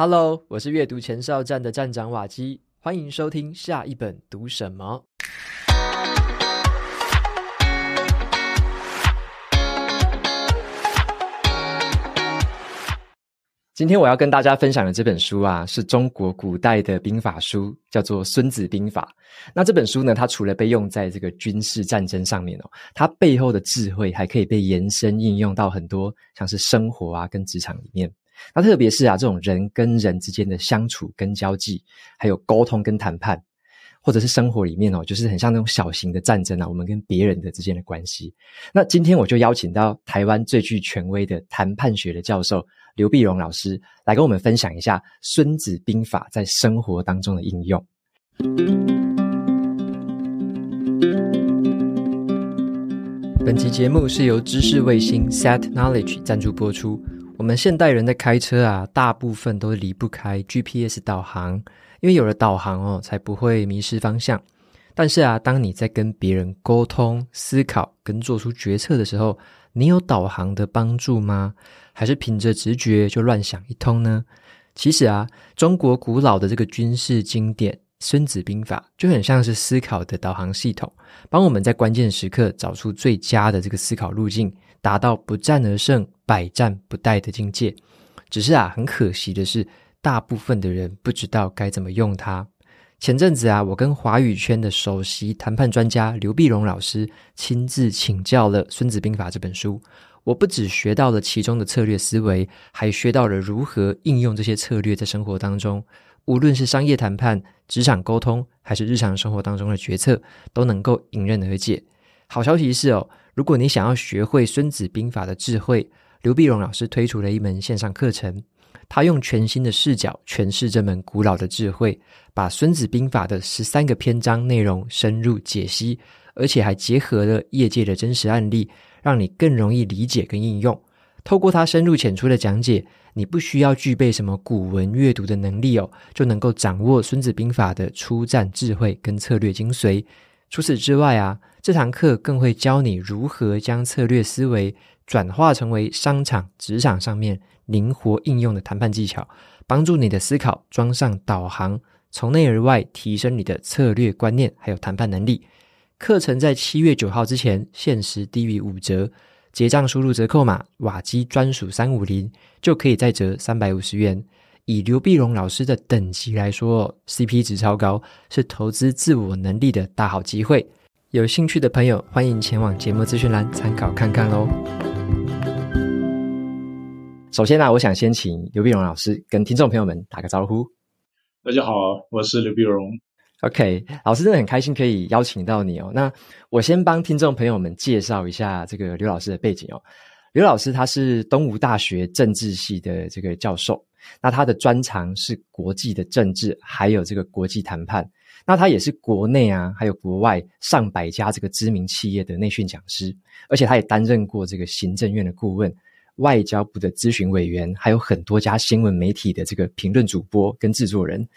Hello，我是阅读前哨站的站长瓦基，欢迎收听下一本读什么。今天我要跟大家分享的这本书啊，是中国古代的兵法书，叫做《孙子兵法》。那这本书呢，它除了被用在这个军事战争上面哦，它背后的智慧还可以被延伸应用到很多像是生活啊跟职场里面。那特别是啊，这种人跟人之间的相处跟交际，还有沟通跟谈判，或者是生活里面哦，就是很像那种小型的战争啊，我们跟别人的之间的关系。那今天我就邀请到台湾最具权威的谈判学的教授刘碧荣老师，来跟我们分享一下《孙子兵法》在生活当中的应用。本集节目是由知识卫星 Set Knowledge 赞助播出。我们现代人在开车啊，大部分都离不开 GPS 导航，因为有了导航哦，才不会迷失方向。但是啊，当你在跟别人沟通、思考跟做出决策的时候，你有导航的帮助吗？还是凭着直觉就乱想一通呢？其实啊，中国古老的这个军事经典《孙子兵法》就很像是思考的导航系统，帮我们在关键时刻找出最佳的这个思考路径。达到不战而胜、百战不殆的境界。只是啊，很可惜的是，大部分的人不知道该怎么用它。前阵子啊，我跟华语圈的首席谈判专家刘碧荣老师亲自请教了《孙子兵法》这本书。我不只学到了其中的策略思维，还学到了如何应用这些策略在生活当中。无论是商业谈判、职场沟通，还是日常生活当中的决策，都能够迎刃而解。好消息是哦。如果你想要学会《孙子兵法》的智慧，刘必荣老师推出了一门线上课程。他用全新的视角诠释这门古老的智慧，把《孙子兵法》的十三个篇章内容深入解析，而且还结合了业界的真实案例，让你更容易理解跟应用。透过他深入浅出的讲解，你不需要具备什么古文阅读的能力哦，就能够掌握《孙子兵法》的出战智慧跟策略精髓。除此之外啊，这堂课更会教你如何将策略思维转化成为商场、职场上面灵活应用的谈判技巧，帮助你的思考装上导航，从内而外提升你的策略观念还有谈判能力。课程在七月九号之前限时低于五折，结账输入折扣码瓦基专属三五零就可以再折三百五十元。以刘碧荣老师的等级来说，CP 值超高，是投资自我能力的大好机会。有兴趣的朋友，欢迎前往节目资讯栏参考看看喽。首先呢、啊，我想先请刘碧荣老师跟听众朋友们打个招呼。大家好，我是刘碧荣。OK，老师真的很开心可以邀请到你哦。那我先帮听众朋友们介绍一下这个刘老师的背景哦。刘老师他是东吴大学政治系的这个教授。那他的专长是国际的政治，还有这个国际谈判。那他也是国内啊，还有国外上百家这个知名企业的内训讲师，而且他也担任过这个行政院的顾问、外交部的咨询委员，还有很多家新闻媒体的这个评论主播跟制作人。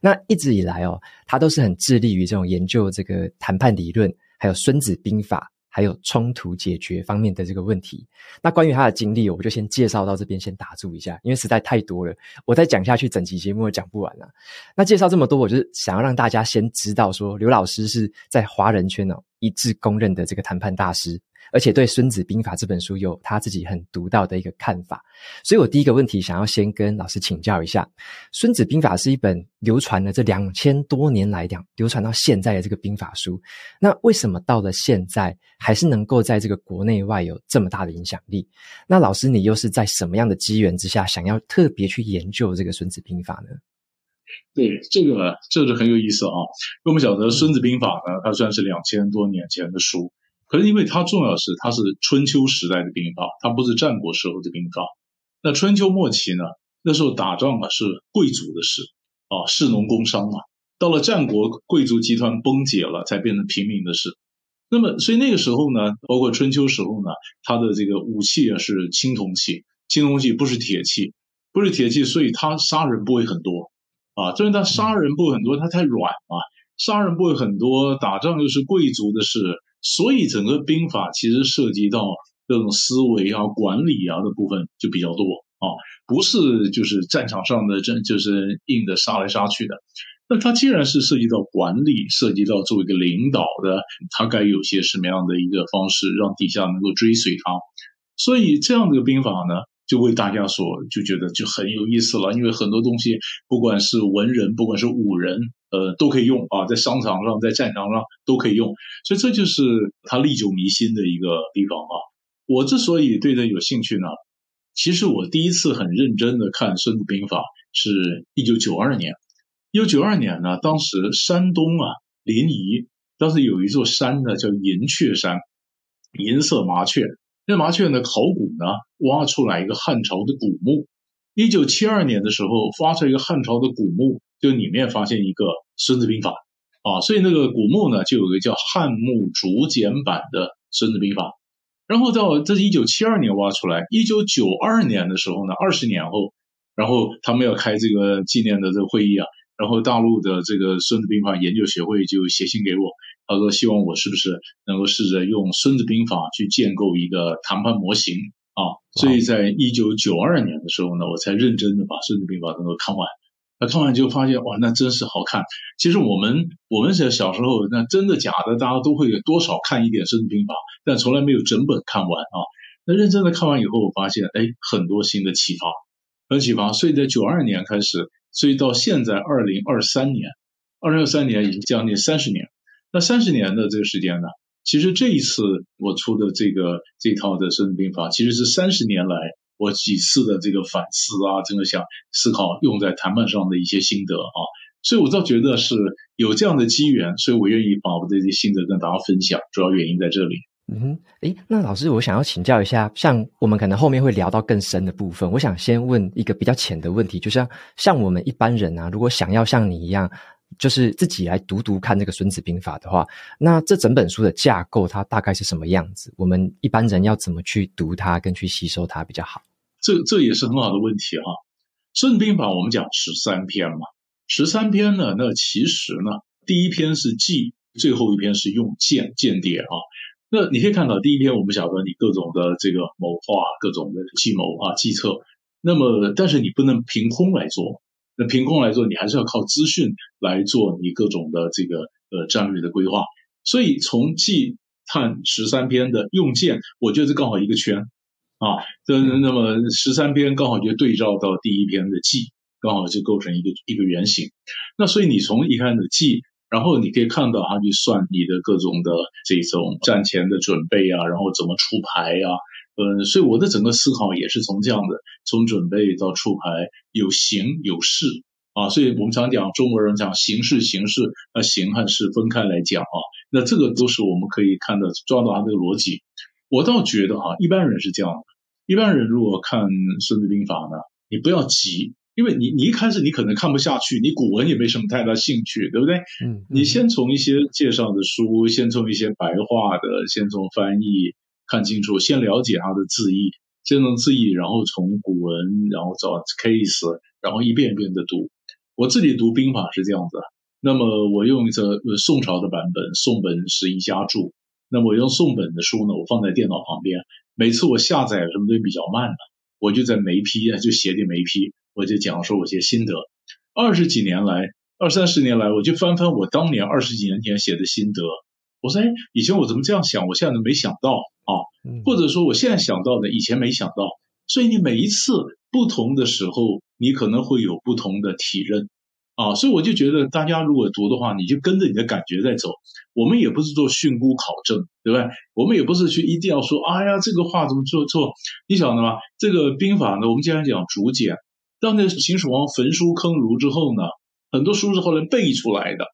那一直以来哦，他都是很致力于这种研究这个谈判理论，还有《孙子兵法》。还有冲突解决方面的这个问题，那关于他的经历，我就先介绍到这边，先打住一下，因为实在太多了，我再讲下去，整期节目都讲不完了。那介绍这么多，我就是想要让大家先知道说，刘老师是在华人圈哦一致公认的这个谈判大师。而且对《孙子兵法》这本书有他自己很独到的一个看法，所以我第一个问题想要先跟老师请教一下，《孙子兵法》是一本流传了这两千多年来两流传到现在的这个兵法书，那为什么到了现在还是能够在这个国内外有这么大的影响力？那老师你又是在什么样的机缘之下想要特别去研究这个《孙子兵法》呢？对，这个这个很有意思啊，因为我们晓得《孙子兵法》呢，它算是两千多年前的书。可是，因为它重要的是，它是春秋时代的兵法，它不是战国时候的兵法。那春秋末期呢，那时候打仗啊是贵族的事啊，士农工商嘛。到了战国，贵族集团崩解了，才变成平民的事。那么，所以那个时候呢，包括春秋时候呢，它的这个武器啊是青铜器，青铜器不是铁器，不是铁器，所以它杀人不会很多啊。就是它杀人不会很多，它太软啊，杀人不会很多，打仗又是贵族的事。所以整个兵法其实涉及到这种思维啊、管理啊的部分就比较多啊，不是就是战场上的真就是硬的杀来杀去的。那它既然是涉及到管理，涉及到作为一个领导的，它该有些什么样的一个方式让底下能够追随他？所以这样的兵法呢，就为大家所就觉得就很有意思了。因为很多东西，不管是文人，不管是武人，呃，都可以用啊，在商场上，在战场上都可以用。所以这就是它历久弥新的一个地方啊。我之所以对这有兴趣呢，其实我第一次很认真的看《孙子兵法》是一九九二年。一九九二年呢，当时山东啊临沂，当时有一座山呢叫银雀山，银色麻雀。那麻雀呢，考古呢挖出来一个汉朝的古墓。一九七二年的时候，发出一个汉朝的古墓，就里面发现一个《孙子兵法》啊，所以那个古墓呢就有个叫汉墓竹简版的《孙子兵法》。然后到这是一九七二年挖出来，一九九二年的时候呢，二十年后，然后他们要开这个纪念的这个会议啊。然后大陆的这个《孙子兵法》研究协会就写信给我，他说希望我是不是能够试着用《孙子兵法》去建构一个谈判模型啊？所以在一九九二年的时候呢，我才认真的把《孙子兵法》能够看完。那看完就发现哇，那真是好看。其实我们我们小小时候那真的假的，大家都会多少看一点《孙子兵法》，但从来没有整本看完啊。那认真的看完以后，我发现哎，很多新的启发，很启发。所以在九二年开始。所以到现在二零二三年，二零二三年已经将近三十年。那三十年的这个时间呢，其实这一次我出的这个这套的《孙子兵法》，其实是三十年来我几次的这个反思啊，真的想思考用在谈判上的一些心得啊。所以我倒觉得是有这样的机缘，所以我愿意把我这些心得跟大家分享。主要原因在这里。嗯哼，诶，那老师，我想要请教一下，像我们可能后面会聊到更深的部分，我想先问一个比较浅的问题，就像像我们一般人啊，如果想要像你一样，就是自己来读读看这个《孙子兵法》的话，那这整本书的架构它大概是什么样子？我们一般人要怎么去读它，跟去吸收它比较好？这这也是很好的问题哈、啊。《孙子兵法》我们讲十三篇嘛，十三篇呢，那其实呢，第一篇是计，最后一篇是用间间谍啊。那你可以看到，第一篇我们晓得你各种的这个谋划、各种的计谋啊、计策。那么，但是你不能凭空来做。那凭空来做，你还是要靠资讯来做你各种的这个呃战略的规划。所以，从计看十三篇的用间，我觉得是刚好一个圈啊。这那么十三篇刚好就对照到第一篇的记，刚好就构成一个一个原型。那所以你从一开始记。然后你可以看到，他去算你的各种的这种战前的准备啊，然后怎么出牌啊，嗯，所以我的整个思考也是从这样的，从准备到出牌，有形有势啊，所以我们常讲中国人讲形势形势，那形和势分开来讲啊，那这个都是我们可以看到抓到他这个逻辑。我倒觉得哈、啊，一般人是这样的，一般人如果看《孙子兵法》呢，你不要急。因为你你一开始你可能看不下去，你古文也没什么太大兴趣，对不对？嗯，你先从一些介绍的书，先从一些白话的，先从翻译看清楚，先了解它的字义，先从字义，然后从古文，然后找 case，然后一遍一遍的读。我自己读兵法是这样子，那么我用一个宋朝的版本，宋本十一家注。那么我用宋本的书呢，我放在电脑旁边，每次我下载什么东西比较慢呢，我就在眉批啊，就写点眉批。我就讲说我些心得，二十几年来，二三十年来，我就翻翻我当年二十几年前写的心得。我说，哎，以前我怎么这样想？我现在都没想到啊，或者说我现在想到的，以前没想到。所以你每一次不同的时候，你可能会有不同的体认啊。所以我就觉得，大家如果读的话，你就跟着你的感觉在走。我们也不是做训诂考证，对不对？我们也不是去一定要说，哎呀，这个话怎么做错？你晓得吗？这个兵法呢，我们经常讲竹简。当那秦始皇焚书坑儒之后呢，很多书是后来背出来的，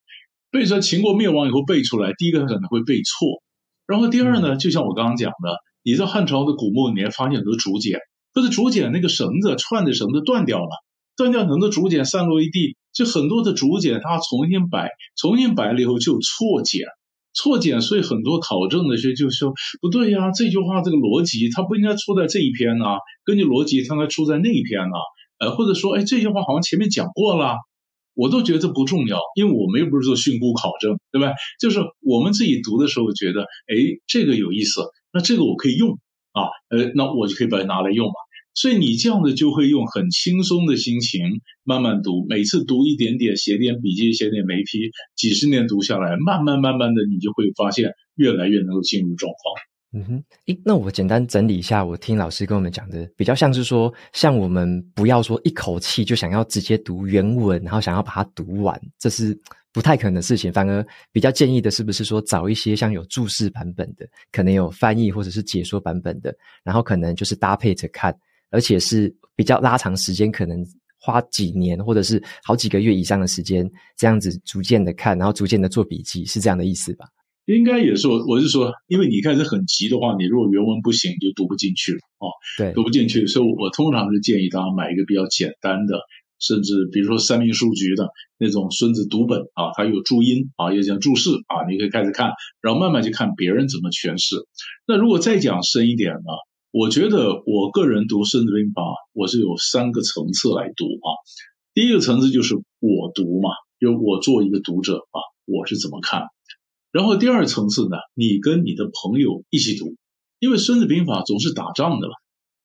背出来秦国灭亡以后背出来，第一个可能会背错，然后第二呢，就像我刚刚讲的，你在汉朝的古墓里面发现很多竹简，可是竹简那个绳子串的绳子断掉了，断掉很多竹简散落一地，就很多的竹简它重新摆，重新摆了以后就错简，错简，所以很多考证的学就说不对呀，这句话这个逻辑它不应该出在这一篇呐，根据逻辑它应该出在那一篇呐。呃，或者说，哎，这句话好像前面讲过了，我都觉得不重要，因为我们又不是做训诂考证，对吧？就是我们自己读的时候觉得，哎，这个有意思，那这个我可以用啊，呃，那我就可以把它拿来用嘛。所以你这样的就会用很轻松的心情慢慢读，每次读一点点，写点笔记，写点眉批，几十年读下来，慢慢慢慢的，你就会发现越来越能够进入状况。嗯哼，诶，那我简单整理一下，我听老师跟我们讲的，比较像是说，像我们不要说一口气就想要直接读原文，然后想要把它读完，这是不太可能的事情。反而比较建议的是不是说，找一些像有注释版本的，可能有翻译或者是解说版本的，然后可能就是搭配着看，而且是比较拉长时间，可能花几年或者是好几个月以上的时间，这样子逐渐的看，然后逐渐的做笔记，是这样的意思吧？应该也是我，我是说，因为你开始很急的话，你如果原文不行，就读不进去了哦。对，读不进去，所以我通常是建议大家买一个比较简单的，甚至比如说三民书局的那种孙子读本啊，它有注音啊，有讲注释啊，你可以开始看，然后慢慢去看别人怎么诠释。那如果再讲深一点呢，我觉得我个人读《孙子兵法》，我是有三个层次来读啊。第一个层次就是我读嘛，就我做一个读者啊，我是怎么看。然后第二层次呢，你跟你的朋友一起读，因为《孙子兵法》总是打仗的嘛，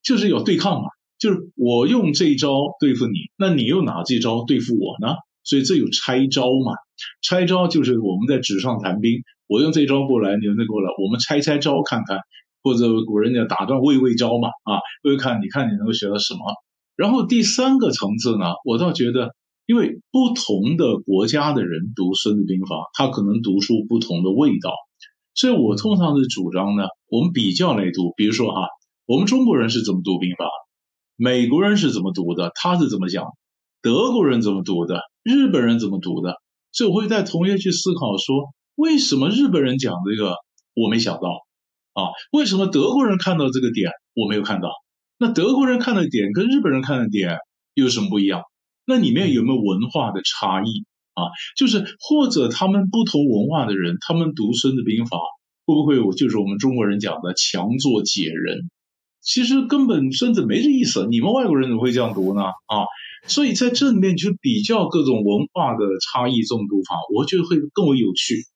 就是要对抗嘛，就是我用这一招对付你，那你又拿这招对付我呢？所以这有拆招嘛，拆招就是我们在纸上谈兵，我用这招过来，你用那过来，我们拆拆招看看，或者古人讲打仗畏畏招嘛，啊，畏畏看，你看你能够学到什么？然后第三个层次呢，我倒觉得。因为不同的国家的人读《孙子兵法》，他可能读出不同的味道，所以我通常是主张呢，我们比较来读。比如说哈，我们中国人是怎么读兵法？美国人是怎么读的？他是怎么讲？德国人怎么读的？日本人怎么读的？所以我会带同学去思考说，为什么日本人讲这个我没想到啊？为什么德国人看到这个点我没有看到？那德国人看的点跟日本人看的点又有什么不一样？那里面有没有文化的差异啊？就是或者他们不同文化的人，他们读《孙子兵法》会不会我就是我们中国人讲的强作解人？其实根本孙子没这意思，你们外国人怎么会这样读呢？啊，所以在这里面去比较各种文化的差异，这种读法，我觉得会更为有趣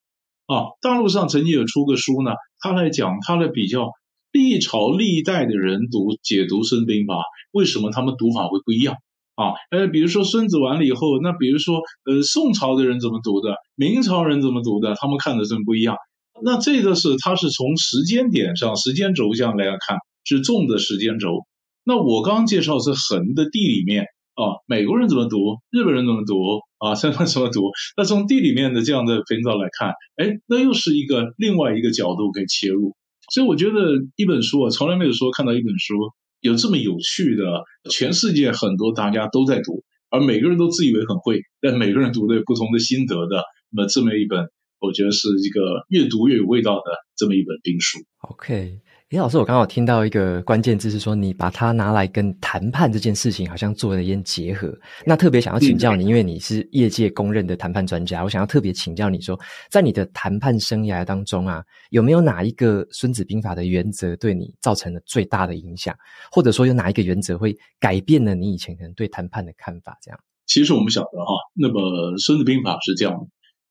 啊。大陆上曾经有出个书呢，他来讲，他来比较历朝历代的人读解读《孙子兵法》，为什么他们读法会不一样？啊，呃，比如说孙子完了以后，那比如说，呃，宋朝的人怎么读的，明朝人怎么读的，他们看的真不一样。那这个是他是从时间点上、时间轴上来看，是纵的时间轴。那我刚介绍是横的地里面啊，美国人怎么读，日本人怎么读啊，三方怎么读？那从地理面的这样的频道来看，哎，那又是一个另外一个角度可以切入。所以我觉得一本书啊，从来没有说看到一本书。有这么有趣的，全世界很多大家都在读，而每个人都自以为很会，但每个人读的有不同的心得的，那么这么一本，我觉得是一个越读越有味道的这么一本兵书。OK。李老师，我刚好听到一个关键字是说，你把它拿来跟谈判这件事情好像做了一点结合。那特别想要请教你，因为你是业界公认的谈判专家，我想要特别请教你说，在你的谈判生涯当中啊，有没有哪一个《孙子兵法》的原则对你造成了最大的影响，或者说有哪一个原则会改变了你以前可能对谈判的看法？这样。其实我们晓得哈，那么《孙子兵法》是这样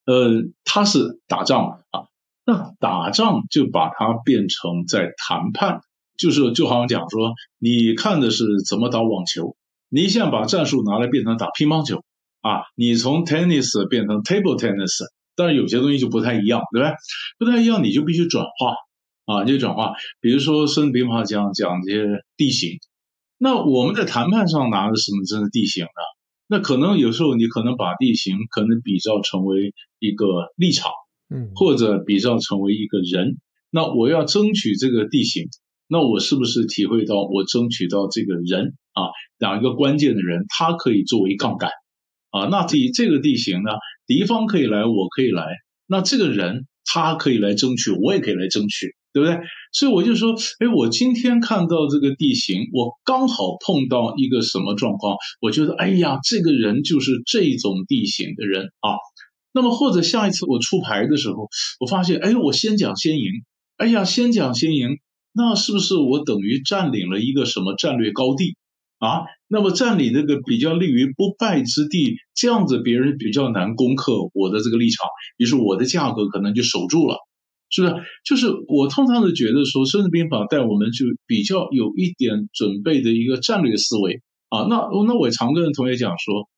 的，呃，他是打仗啊。那打仗就把它变成在谈判，就是就好像讲说，你看的是怎么打网球，你现在把战术拿来变成打乒乓球啊，你从 tennis 变成 table tennis，但是有些东西就不太一样，对吧？不太一样，你就必须转化啊，就转化。比如说《孙子兵法》讲讲这些地形，那我们在谈判上拿的什么真的地形呢？那可能有时候你可能把地形可能比较成为一个立场。嗯，或者比较成为一个人，那我要争取这个地形，那我是不是体会到我争取到这个人啊，两个关键的人，他可以作为杠杆啊，那这这个地形呢，敌方可以来，我可以来，那这个人他可以来争取，我也可以来争取，对不对？所以我就说，哎，我今天看到这个地形，我刚好碰到一个什么状况，我觉得，哎呀，这个人就是这种地形的人啊。那么或者下一次我出牌的时候，我发现，哎，我先讲先赢，哎呀，先讲先赢，那是不是我等于占领了一个什么战略高地啊？那么占领这个比较立于不败之地，这样子别人比较难攻克我的这个立场，于是我的价格可能就守住了是不是？就是我通常是觉得说，《孙子兵法》带我们就比较有一点准备的一个战略思维啊。那那我常跟同学讲说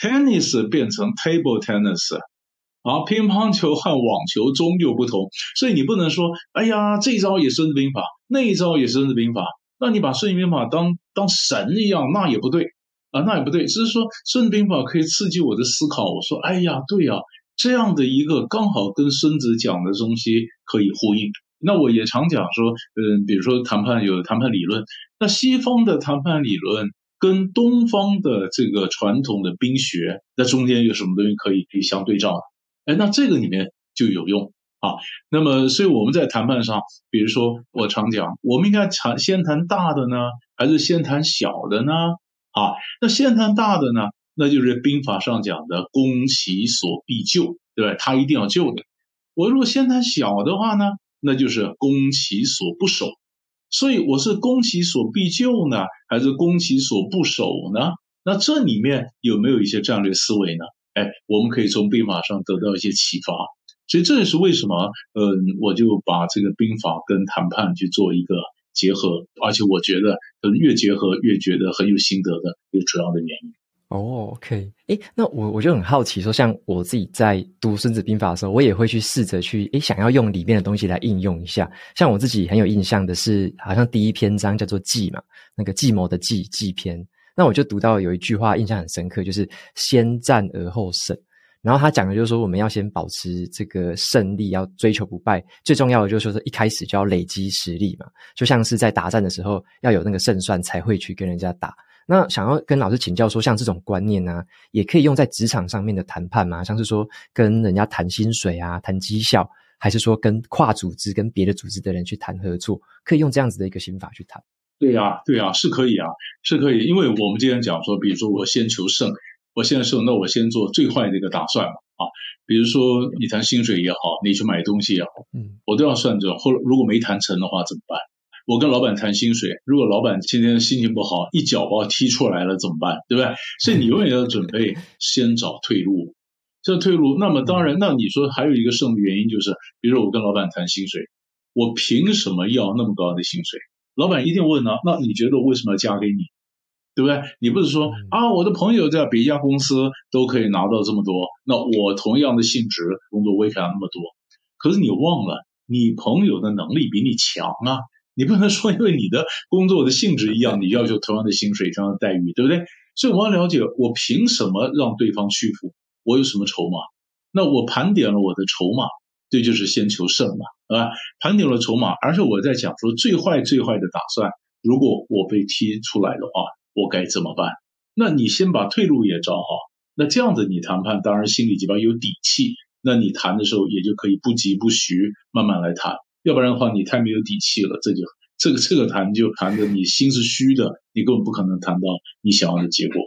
，tennis 变成 table tennis 啊，乒乓球和网球终究不同，所以你不能说，哎呀，这一招也是《孙子兵法》，那一招也是《孙子兵法》，那你把《孙子兵法》当当神一样，那也不对啊，那也不对。只是说，《孙子兵法》可以刺激我的思考。我说，哎呀，对呀。这样的一个刚好跟孙子讲的东西可以呼应。那我也常讲说，嗯，比如说谈判有谈判理论，那西方的谈判理论跟东方的这个传统的兵学，那中间有什么东西可以可以相对照？哎，那这个里面就有用啊。那么，所以我们在谈判上，比如说我常讲，我们应该谈先谈大的呢，还是先谈小的呢？啊，那先谈大的呢？那就是兵法上讲的攻其所必救，对吧？他一定要救的。我如果先谈小的话呢，那就是攻其所不守。所以我是攻其所必救呢，还是攻其所不守呢？那这里面有没有一些战略思维呢？哎，我们可以从兵法上得到一些启发。所以这也是为什么，嗯，我就把这个兵法跟谈判去做一个结合，而且我觉得越结合越觉得很有心得的一个主要的原因。哦，OK，诶，那我我就很好奇，说像我自己在读《孙子兵法》的时候，我也会去试着去，哎，想要用里面的东西来应用一下。像我自己很有印象的是，好像第一篇章叫做“计”嘛，那个计谋的“计”计篇。那我就读到有一句话印象很深刻，就是“先战而后胜”。然后他讲的就是说，我们要先保持这个胜利，要追求不败。最重要的就是说，一开始就要累积实力嘛，就像是在打仗的时候要有那个胜算，才会去跟人家打。那想要跟老师请教说，像这种观念呢、啊，也可以用在职场上面的谈判吗？像是说跟人家谈薪水啊，谈绩效，还是说跟跨组织、跟别的组织的人去谈合作，可以用这样子的一个心法去谈？对呀、啊，对呀、啊，是可以啊，是可以。因为我们今天讲说，比如说我先求胜，我先胜，那我先做最坏的一个打算嘛啊。比如说你谈薪水也好，你去买东西也好，嗯，我都要算这种。后如果没谈成的话，怎么办？我跟老板谈薪水，如果老板今天心情不好，一脚把我踢出来了怎么办？对不对？所以你永远要准备先找退路。这退路，那么当然，那你说还有一个胜的原因就是，比如说我跟老板谈薪水，我凭什么要那么高的薪水？老板一定问呢、啊，那你觉得我为什么要加给你？对不对？你不是说啊，我的朋友在别家公司都可以拿到这么多，那我同样的性质工作我也可以拿那么多。可是你忘了，你朋友的能力比你强啊。你不能说因为你的工作的性质一样，你要求同样的薪水、同样的待遇，对不对？所以我要了解，我凭什么让对方屈服？我有什么筹码？那我盘点了我的筹码，这就是先求胜嘛，对吧？盘点了筹码，而且我在讲说最坏最坏的打算，如果我被踢出来的话，我该怎么办？那你先把退路也找好，那这样子你谈判当然心里比较有底气，那你谈的时候也就可以不疾不徐，慢慢来谈。要不然的话，你太没有底气了，这就这个这个谈就谈的你心是虚的，你根本不可能谈到你想要的结果。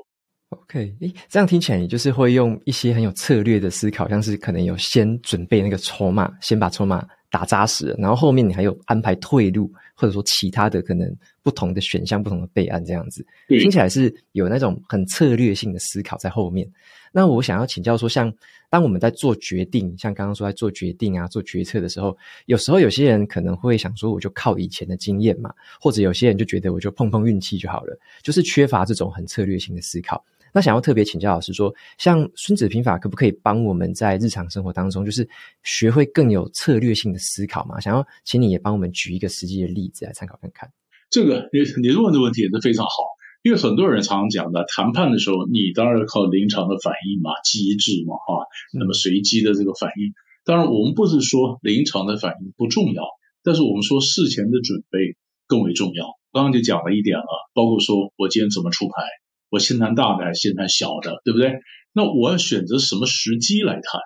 OK，诶，这样听起来你就是会用一些很有策略的思考，像是可能有先准备那个筹码，先把筹码打扎实，然后后面你还有安排退路，或者说其他的可能不同的选项、不同的备案这样子，听起来是有那种很策略性的思考在后面。那我想要请教说，像当我们在做决定，像刚刚说在做决定啊、做决策的时候，有时候有些人可能会想说，我就靠以前的经验嘛，或者有些人就觉得我就碰碰运气就好了，就是缺乏这种很策略性的思考。那想要特别请教老师说，像孙子兵法可不可以帮我们在日常生活当中，就是学会更有策略性的思考嘛？想要请你也帮我们举一个实际的例子来参考看看。这个你你问的问题也是非常好。因为很多人常常讲的谈判的时候，你当然靠临场的反应嘛，机智嘛，哈，那么随机的这个反应。当然，我们不是说临场的反应不重要，但是我们说事前的准备更为重要。刚刚就讲了一点了，包括说我今天怎么出牌，我先谈大的还是先谈小的，对不对？那我要选择什么时机来谈？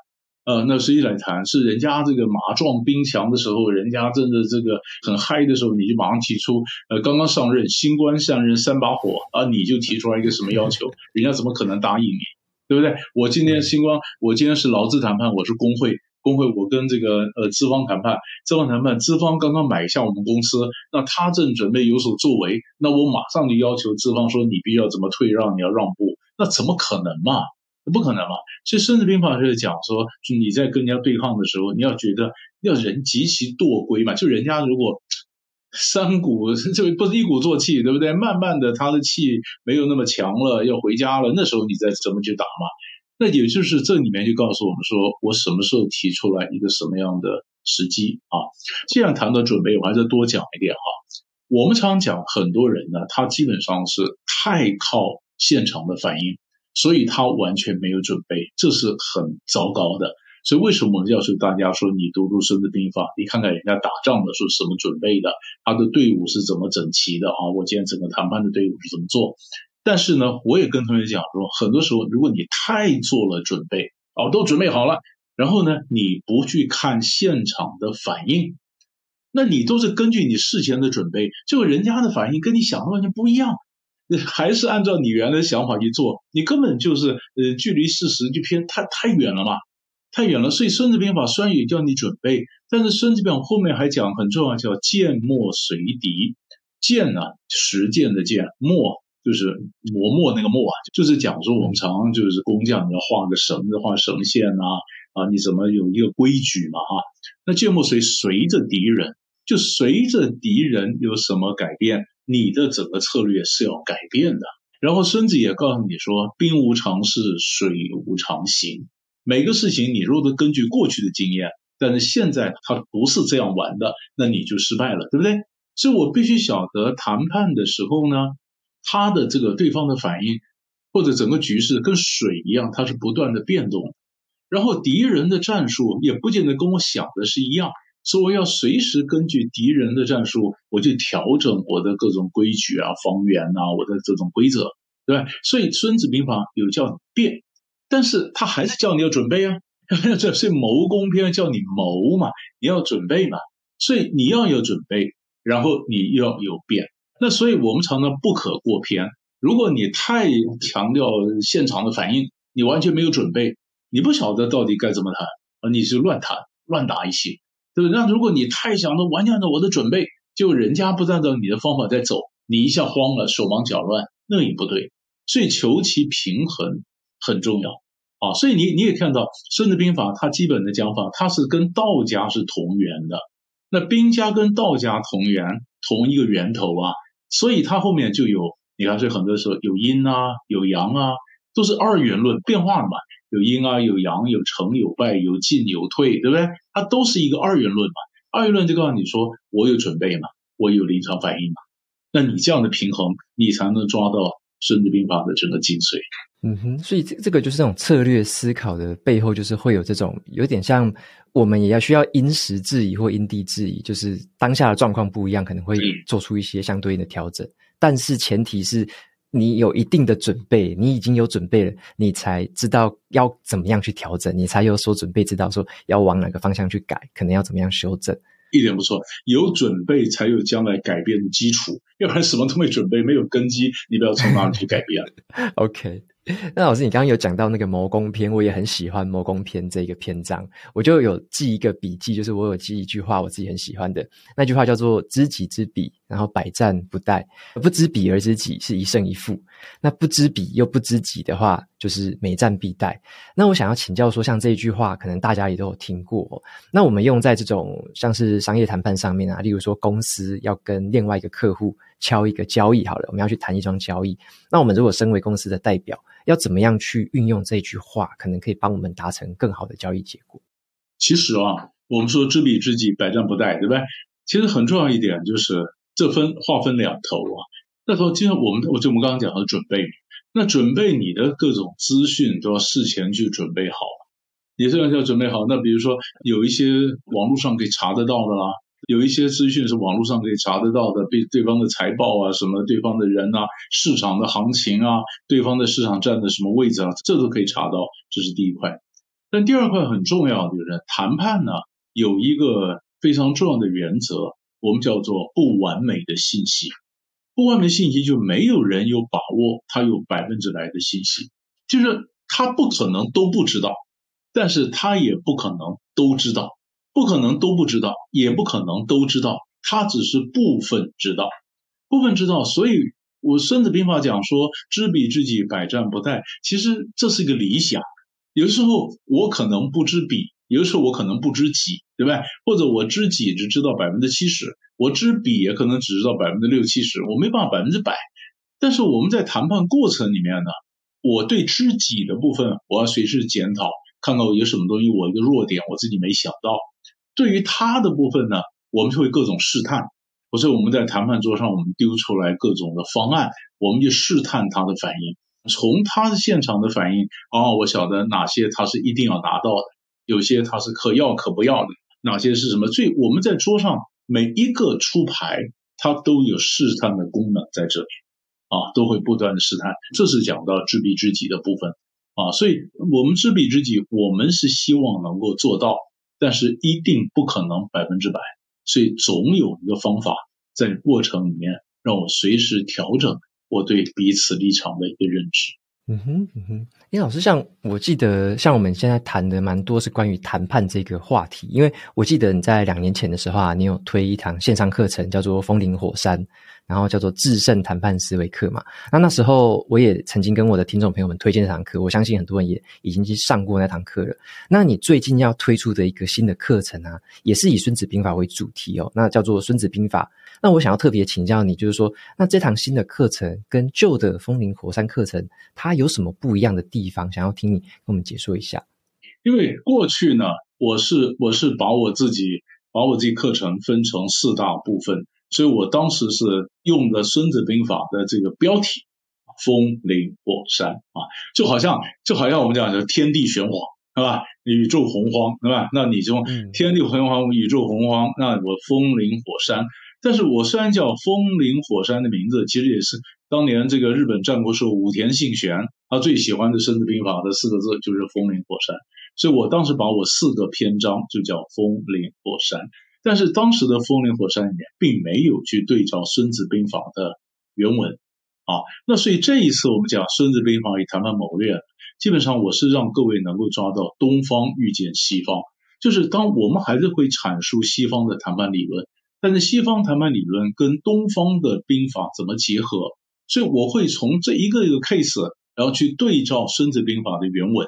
呃，那实际来谈是人家这个马壮兵强的时候，人家真的这个很嗨的时候，你就马上提出，呃，刚刚上任新官上任三把火啊，你就提出来一个什么要求，人家怎么可能答应你，对不对？我今天新官，我今天是劳资谈判，我是工会，工会我跟这个呃资方谈判，资方谈判，资方刚刚买下我们公司，那他正准备有所作为，那我马上就要求资方说，你必须要怎么退让，你要让步，那怎么可能嘛？不可能嘛。所以《孙子兵法》就是讲说，你在跟人家对抗的时候，你要觉得要人极其惰归嘛，就人家如果三鼓 就不是一鼓作气，对不对？慢慢的他的气没有那么强了，要回家了，那时候你再怎么去打嘛？那也就是这里面就告诉我们说，我什么时候提出来一个什么样的时机啊？既然谈到准备，我还是多讲一点哈。我们常讲，很多人呢，他基本上是太靠现场的反应，所以他完全没有准备，这是很糟糕的。所以为什么要求大家说，你读读《孙子兵法》，你看看人家打仗的时候什么准备的，他的队伍是怎么整齐的啊？我今天整个谈判的队伍是怎么做？但是呢，我也跟同学讲说，很多时候如果你太做了准备，哦，都准备好了，然后呢，你不去看现场的反应，那你都是根据你事前的准备，结果人家的反应跟你想的完全不一样，还是按照你原来想法去做，你根本就是呃，距离事实就偏太太远了嘛，太远了。所以《孙子兵法》虽然也叫你准备，但是《孙子兵法》后面还讲很重要，叫剑末随敌。剑呢，实践的见，墨。就是磨墨那个墨啊，就是讲说我们常常就是工匠，你要画个绳子，画绳线啊，啊，你怎么有一个规矩嘛，哈。那剑墨随随着敌人，就随着敌人有什么改变，你的整个策略是要改变的。然后孙子也告诉你说，兵无常势，水无常形。每个事情你如果根据过去的经验，但是现在它不是这样玩的，那你就失败了，对不对？所以我必须晓得谈判的时候呢。他的这个对方的反应，或者整个局势跟水一样，它是不断的变动。然后敌人的战术也不见得跟我想的是一样，所以我要随时根据敌人的战术，我就调整我的各种规矩啊、方圆啊，我的这种规则，对吧？所以《孙子兵法》有叫变，但是他还是叫你要准备啊。这是谋攻篇叫你谋嘛，你要准备嘛。所以你要有准备，然后你要有变。那所以，我们常常不可过偏。如果你太强调现场的反应，你完全没有准备，你不晓得到底该怎么谈啊，你是乱谈乱打一气，对不？那如果你太想着完全按照我的准备，就人家不按照你的方法在走，你一下慌了，手忙脚乱，那也不对。所以求其平衡很重要啊。所以你你也看到《孙子兵法》它基本的讲法，它是跟道家是同源的。那兵家跟道家同源，同一个源头啊。所以它后面就有，你看，所以很多时候有阴啊，有阳啊，都是二元论变化的嘛。有阴啊，有阳，有成有败，有进有退，对不对？它都是一个二元论嘛。二元论就告诉你说，我有准备嘛，我有临场反应嘛。那你这样的平衡，你才能抓到《孙子兵法》的整个精髓。嗯哼，所以这这个就是这种策略思考的背后，就是会有这种有点像我们也要需要因时制宜或因地制宜，就是当下的状况不一样，可能会做出一些相对应的调整。但是前提是你有一定的准备，你已经有准备了，你才知道要怎么样去调整，你才有所准备，知道说要往哪个方向去改，可能要怎么样修正。一点不错，有准备才有将来改变的基础，要不然什么都没准备，没有根基，你不要从哪里去改变。OK。那老师，你刚刚有讲到那个谋攻篇，我也很喜欢谋攻篇这个篇章，我就有记一个笔记，就是我有记一句话，我自己很喜欢的那句话叫做“知己知彼，然后百战不殆；不知彼而知己，是一胜一负。那不知彼又不知己的话，就是每战必殆。”那我想要请教说，像这一句话，可能大家也都有听过。那我们用在这种像是商业谈判上面啊，例如说公司要跟另外一个客户敲一个交易，好了，我们要去谈一桩交易。那我们如果身为公司的代表，要怎么样去运用这句话，可能可以帮我们达成更好的交易结果？其实啊，我们说知彼知己，百战不殆，对不对？其实很重要一点就是，这分划分两头啊。那头，今天我们我就我们刚刚讲的准备，那准备你的各种资讯都要事前去准备好。你这样要准备好，那比如说有一些网络上可以查得到的啦。有一些资讯是网络上可以查得到的，对对方的财报啊，什么对方的人啊，市场的行情啊，对方的市场占的什么位置啊，这都可以查到，这是第一块。但第二块很重要就是谈判呢，有一个非常重要的原则，我们叫做不完美的信息。不完美信息就没有人有把握，他有百分之百的信息，就是他不可能都不知道，但是他也不可能都知道。不可能都不知道，也不可能都知道，他只是部分知道，部分知道，所以我《孙子兵法》讲说“知彼知己，百战不殆”，其实这是一个理想。有时候我可能不知彼，有的时候我可能不知己，对不对？或者我知己只知道百分之七十，我知彼也可能只知道百分之六七十，我没办法百分之百。但是我们在谈判过程里面呢，我对知己的部分，我要随时检讨，看到有什么东西我一个弱点，我自己没想到。对于他的部分呢，我们就会各种试探。所以我们在谈判桌上，我们丢出来各种的方案，我们就试探他的反应。从他的现场的反应，哦，我晓得哪些他是一定要达到的，有些他是可要可不要的，哪些是什么？所以我们在桌上每一个出牌，他都有试探的功能在这里。啊，都会不断的试探，这是讲到知彼知己的部分啊，所以我们知彼知己，我们是希望能够做到，但是一定不可能百分之百，所以总有一个方法在过程里面让我随时调整我对彼此立场的一个认知。嗯哼嗯哼，林老师，像我记得，像我们现在谈的蛮多是关于谈判这个话题，因为我记得你在两年前的时候啊，你有推一堂线上课程，叫做《风林火山》，然后叫做制胜谈判思维课嘛。那那时候我也曾经跟我的听众朋友们推荐这堂课，我相信很多人也已经去上过那堂课了。那你最近要推出的一个新的课程啊，也是以《孙子兵法》为主题哦，那叫做《孙子兵法》。那我想要特别请教你，就是说，那这堂新的课程跟旧的风林火山课程，它有什么不一样的地方？想要听你跟我们解说一下。因为过去呢，我是我是把我自己把我自己课程分成四大部分，所以我当时是用的《孙子兵法》的这个标题“风林火山”啊，就好像就好像我们讲的天地玄黄，是吧？宇宙洪荒，对吧？那你就天地洪荒，宇宙洪荒，那我风林火山。但是我虽然叫风林火山的名字，其实也是当年这个日本战国时候武田信玄他最喜欢的《孙子兵法》的四个字就是风林火山，所以我当时把我四个篇章就叫风林火山。但是当时的风林火山里面并没有去对照《孙子兵法》的原文啊，那所以这一次我们讲《孙子兵法》与谈判谋略，基本上我是让各位能够抓到东方遇见西方，就是当我们还是会阐述西方的谈判理论。但是西方谈判理论跟东方的兵法怎么结合？所以我会从这一个一个 case，然后去对照《孙子兵法》的原文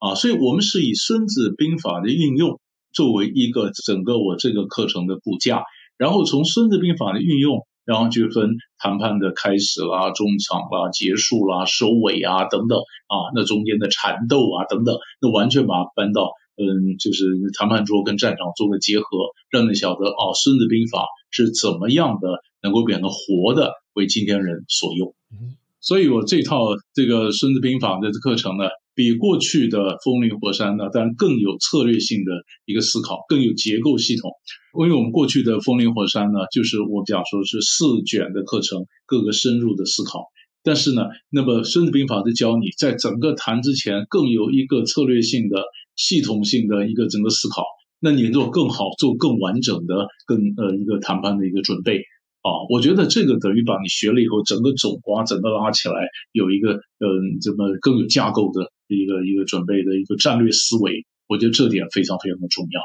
啊。所以我们是以《孙子兵法》的运用作为一个整个我这个课程的骨架，然后从《孙子兵法》的运用，然后去分谈判的开始啦、中场啦、结束啦、收尾啊等等啊，那中间的缠斗啊等等，那完全把它搬到。嗯，就是谈判桌跟战场做个结合，让你晓得哦，《孙子兵法》是怎么样的能够变得活的，为今天人所用。嗯，所以我这套这个《孙子兵法》的课程呢，比过去的风林火山呢，当然更有策略性的一个思考，更有结构系统。因为我们过去的风林火山呢，就是我讲说是四卷的课程，各个深入的思考。但是呢，那么《孙子兵法》就教你在整个谈之前，更有一个策略性的。系统性的一个整个思考，那你做更好，做更完整的，更呃一个谈判的一个准备啊，我觉得这个等于把你学了以后，整个总括，整个拉起来，有一个嗯，这么更有架构的一个一个准备的一个战略思维，我觉得这点非常非常的重要。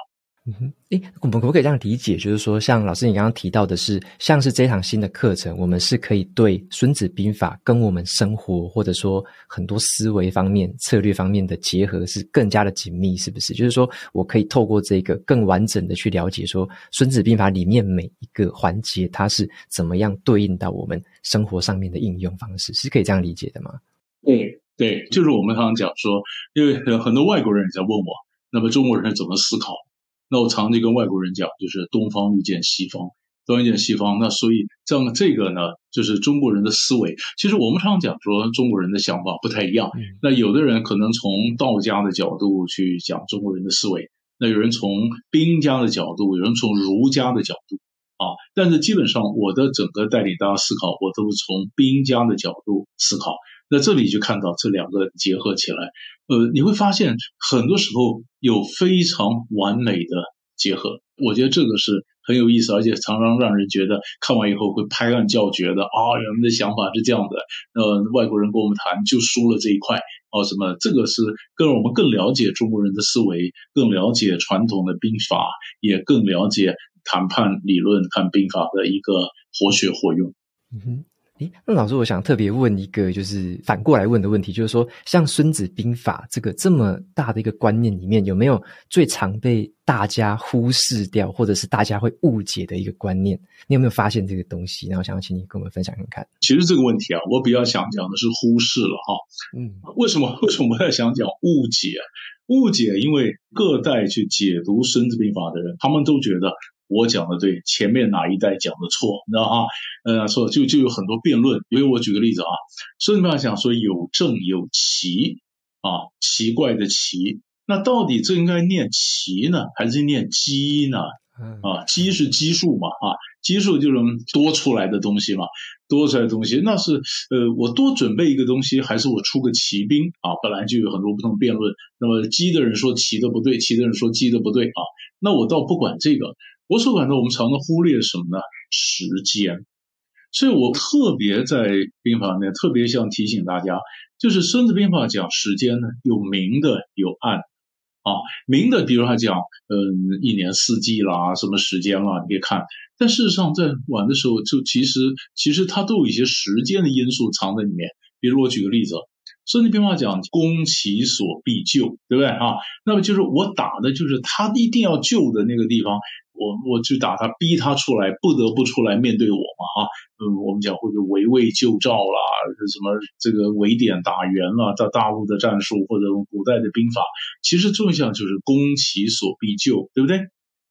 嗯哼，诶，我们可不可以这样理解？就是说，像老师你刚刚提到的是，像是这场新的课程，我们是可以对《孙子兵法》跟我们生活或者说很多思维方面、策略方面的结合是更加的紧密，是不是？就是说我可以透过这个更完整的去了解，说《孙子兵法》里面每一个环节它是怎么样对应到我们生活上面的应用方式，是可以这样理解的吗？对对，就是我们常常讲说，因为很多外国人也在问我，那么中国人怎么思考？那我常常跟外国人讲，就是东方遇见西方，东方遇见西方。那所以这样这个呢，就是中国人的思维。其实我们常常讲说，中国人的想法不太一样。那有的人可能从道家的角度去讲中国人的思维，那有人从兵家的角度，有人从儒家的角度啊。但是基本上我的整个带领大家思考，我都是从兵家的角度思考。那这里就看到这两个结合起来，呃，你会发现很多时候有非常完美的结合。我觉得这个是很有意思，而且常常让人觉得看完以后会拍案叫绝的啊！人们的想法是这样的，呃，外国人跟我们谈就输了这一块哦，什么？这个是更让我们更了解中国人的思维，更了解传统的兵法，也更了解谈判理论、看兵法的一个活学活用。嗯哼。诶，那老师，我想特别问一个，就是反过来问的问题，就是说，像《孙子兵法》这个这么大的一个观念里面，有没有最常被大家忽视掉，或者是大家会误解的一个观念？你有没有发现这个东西？然后想要请你跟我们分享看看。其实这个问题啊，我比较想讲的是忽视了哈。嗯，为什么？为什么我在想讲误解？误解，因为各代去解读《孙子兵法》的人，他们都觉得。我讲的对，前面哪一代讲的错，你知道啊？呃，错就就有很多辩论。因为我举个例子啊，孙子兵法讲说有正有奇啊，奇怪的奇，那到底这应该念奇呢，还是念奇呢？啊，奇是奇数嘛，啊，奇数就是多出来的东西嘛，多出来的东西，那是呃，我多准备一个东西，还是我出个奇兵啊？本来就有很多不同辩论。那么奇的人说奇的不对，奇的人说奇的不对啊。那我倒不管这个。我所感到，我们常常忽略什么呢？时间，所以我特别在兵法里面特别想提醒大家，就是《孙子兵法》讲时间呢，有明的，有暗啊。明的，比如他讲，嗯，一年四季啦，什么时间啦，你别看。但事实上，在晚的时候，就其实其实它都有一些时间的因素藏在里面。比如我举个例子，《孙子兵法》讲攻其所必救，对不对啊？那么就是我打的就是他一定要救的那个地方。我我去打他，逼他出来，不得不出来面对我嘛啊，嗯，我们讲或者围魏救赵啦，什么这个围点打援啦，大大陆的战术或者古代的兵法，其实重项就是攻其所必救，对不对？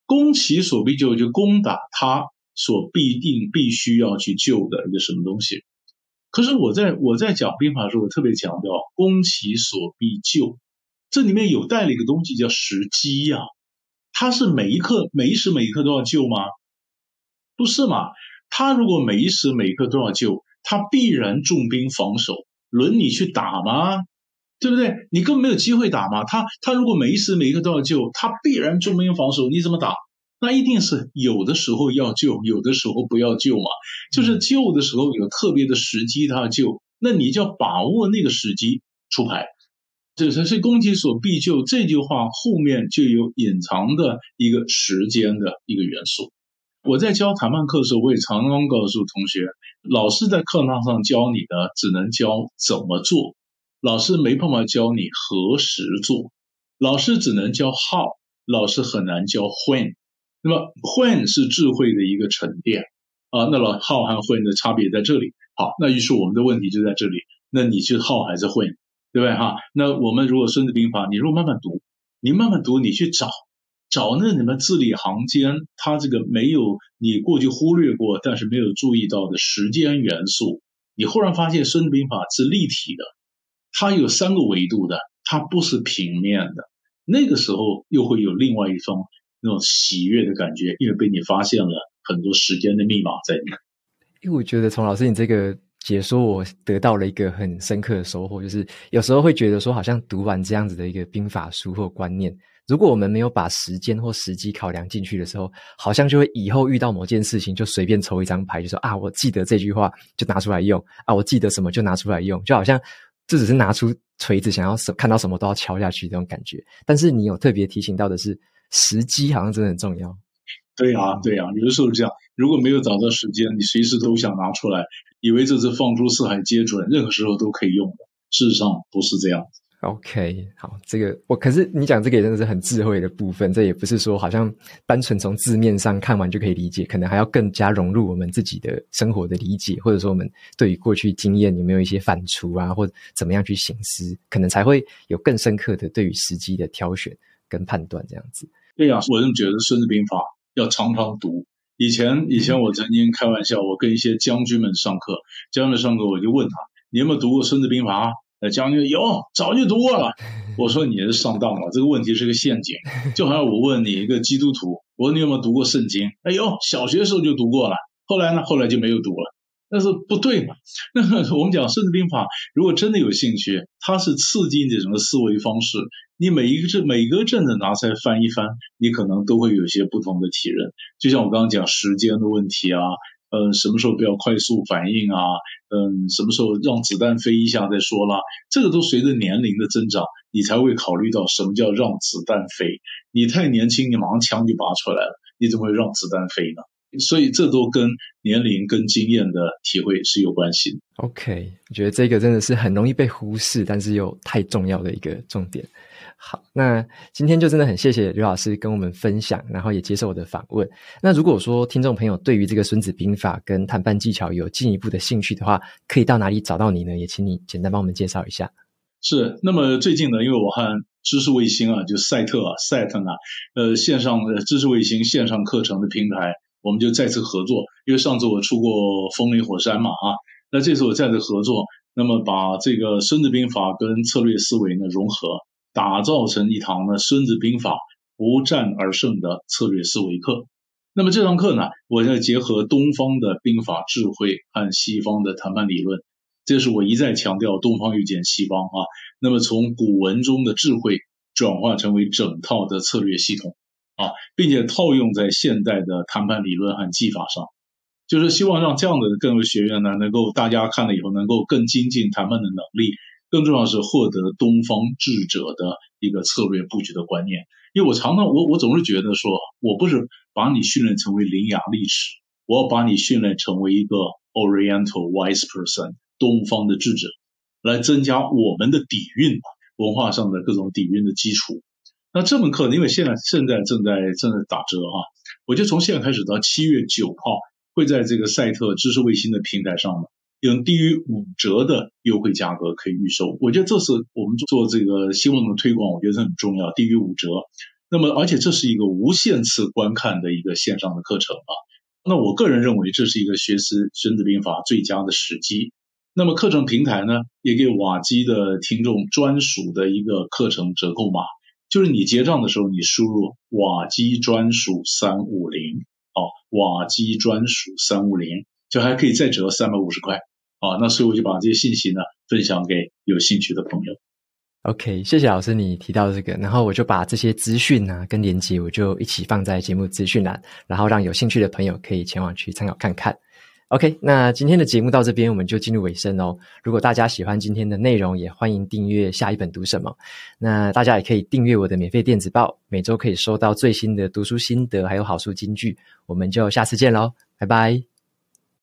攻其所必救就攻打他所必定必须要去救的一个什么东西。可是我在我在讲兵法的时候，我特别强调攻其所必救，这里面有带了一个东西叫时机呀。他是每一刻、每一时、每一刻都要救吗？不是嘛？他如果每一时每一刻都要救，他必然重兵防守，轮你去打吗？对不对？你根本没有机会打嘛。他他如果每一时每一刻都要救，他必然重兵防守，你怎么打？那一定是有的时候要救，有的时候不要救嘛。就是救的时候有特别的时机，他要救，那你就要把握那个时机出牌。这才是攻其所必救。这句话后面就有隐藏的一个时间的一个元素。我在教谈判课的时候，我也常常告诉同学，老师在课堂上教你的只能教怎么做，老师没办法教你何时做，老师只能教 how，老师很难教 when。那么慧是智慧的一个沉淀啊，那老 how 和 when 的差别在这里。好，那于是我们的问题就在这里，那你是好还是慧对不对哈？那我们如果《孙子兵法》，你如果慢慢读，你慢慢读，你去找找那你们字里行间，它这个没有你过去忽略过，但是没有注意到的时间元素，你忽然发现《孙子兵法》是立体的，它有三个维度的，它不是平面的。那个时候又会有另外一种那种喜悦的感觉，因为被你发现了很多时间的密码在里面。因为我觉得从老师你这个。解说我得到了一个很深刻的收获，就是有时候会觉得说，好像读完这样子的一个兵法书或观念，如果我们没有把时间或时机考量进去的时候，好像就会以后遇到某件事情就随便抽一张牌，就说啊，我记得这句话就拿出来用啊，我记得什么就拿出来用，就好像这只是拿出锤子，想要什看到什么都要敲下去这种感觉。但是你有特别提醒到的是，时机好像真的很重要。对啊，对啊，有的时候这样，如果没有找到时间，你随时都想拿出来。以为这是放诸四海皆准，任何时候都可以用的。事实上不是这样子。OK，好，这个我可是你讲这个也真的是很智慧的部分。这也不是说好像单纯从字面上看完就可以理解，可能还要更加融入我们自己的生活的理解，或者说我们对于过去经验有没有一些反刍啊，或者怎么样去省思，可能才会有更深刻的对于时机的挑选跟判断这样子。对呀、啊，我是觉得《孙子兵法》要常常读。以前，以前我曾经开玩笑，我跟一些将军们上课，将军们上课，我就问他：“你有没有读过《孙子兵法》？”呃，将军有，早就读过了。我说：“你是上当了，这个问题是个陷阱。”就好像我问你一个基督徒，我说：“你有没有读过圣经？”哎呦，小学时候就读过了，后来呢？后来就没有读了。那是不对嘛？那我们讲《孙子兵法》，如果真的有兴趣，它是刺激这种的思维方式。你每一个阵每个阵子拿出来翻一翻，你可能都会有些不同的体认。就像我刚刚讲时间的问题啊，嗯，什么时候不要快速反应啊，嗯，什么时候让子弹飞一下再说啦，这个都随着年龄的增长，你才会考虑到什么叫让子弹飞。你太年轻，你马上枪就拔出来了，你怎么会让子弹飞呢？所以这都跟年龄跟经验的体会是有关系的。OK，我觉得这个真的是很容易被忽视，但是又太重要的一个重点。好，那今天就真的很谢谢刘老师跟我们分享，然后也接受我的访问。那如果说听众朋友对于这个《孙子兵法》跟谈判技巧有进一步的兴趣的话，可以到哪里找到你呢？也请你简单帮我们介绍一下。是，那么最近呢，因为我和知识卫星啊，就赛特啊，赛特啊，呃，线上的知识卫星线上课程的平台，我们就再次合作。因为上次我出过风林火山嘛，啊，那这次我再次合作，那么把这个《孙子兵法》跟策略思维呢融合。打造成一堂呢《孙子兵法》不战而胜的策略思维课。那么这堂课呢，我要结合东方的兵法智慧和西方的谈判理论，这是我一再强调东方遇见西方啊。那么从古文中的智慧转化成为整套的策略系统啊，并且套用在现代的谈判理论和技法上，就是希望让这样的各位学员呢，能够大家看了以后能够更精进谈判的能力。更重要是获得东方智者的一个策略布局的观念，因为我常常我我总是觉得说，我不是把你训练成为伶牙俐齿，我要把你训练成为一个 Oriental wise person 东方的智者，来增加我们的底蕴文化上的各种底蕴的基础。那这门课呢，因为现在现在正在正在打折哈，我就从现在开始到七月九号会在这个赛特知识卫星的平台上呢。用低于五折的优惠价格可以预售，我觉得这是我们做这个新闻的推广，我觉得很重要。低于五折，那么而且这是一个无限次观看的一个线上的课程啊。那我个人认为这是一个学习《孙子兵法》最佳的时机。那么课程平台呢，也给瓦基的听众专属的一个课程折扣码，就是你结账的时候，你输入瓦基专属三五零，哦，瓦基专属三五零。就还可以再折三百五十块啊！那所以我就把这些信息呢分享给有兴趣的朋友。OK，谢谢老师你提到这个，然后我就把这些资讯啊跟连接我就一起放在节目资讯栏，然后让有兴趣的朋友可以前往去参考看看。OK，那今天的节目到这边我们就进入尾声哦。如果大家喜欢今天的内容，也欢迎订阅下一本读什么。那大家也可以订阅我的免费电子报，每周可以收到最新的读书心得还有好书金句。我们就下次见喽，拜拜。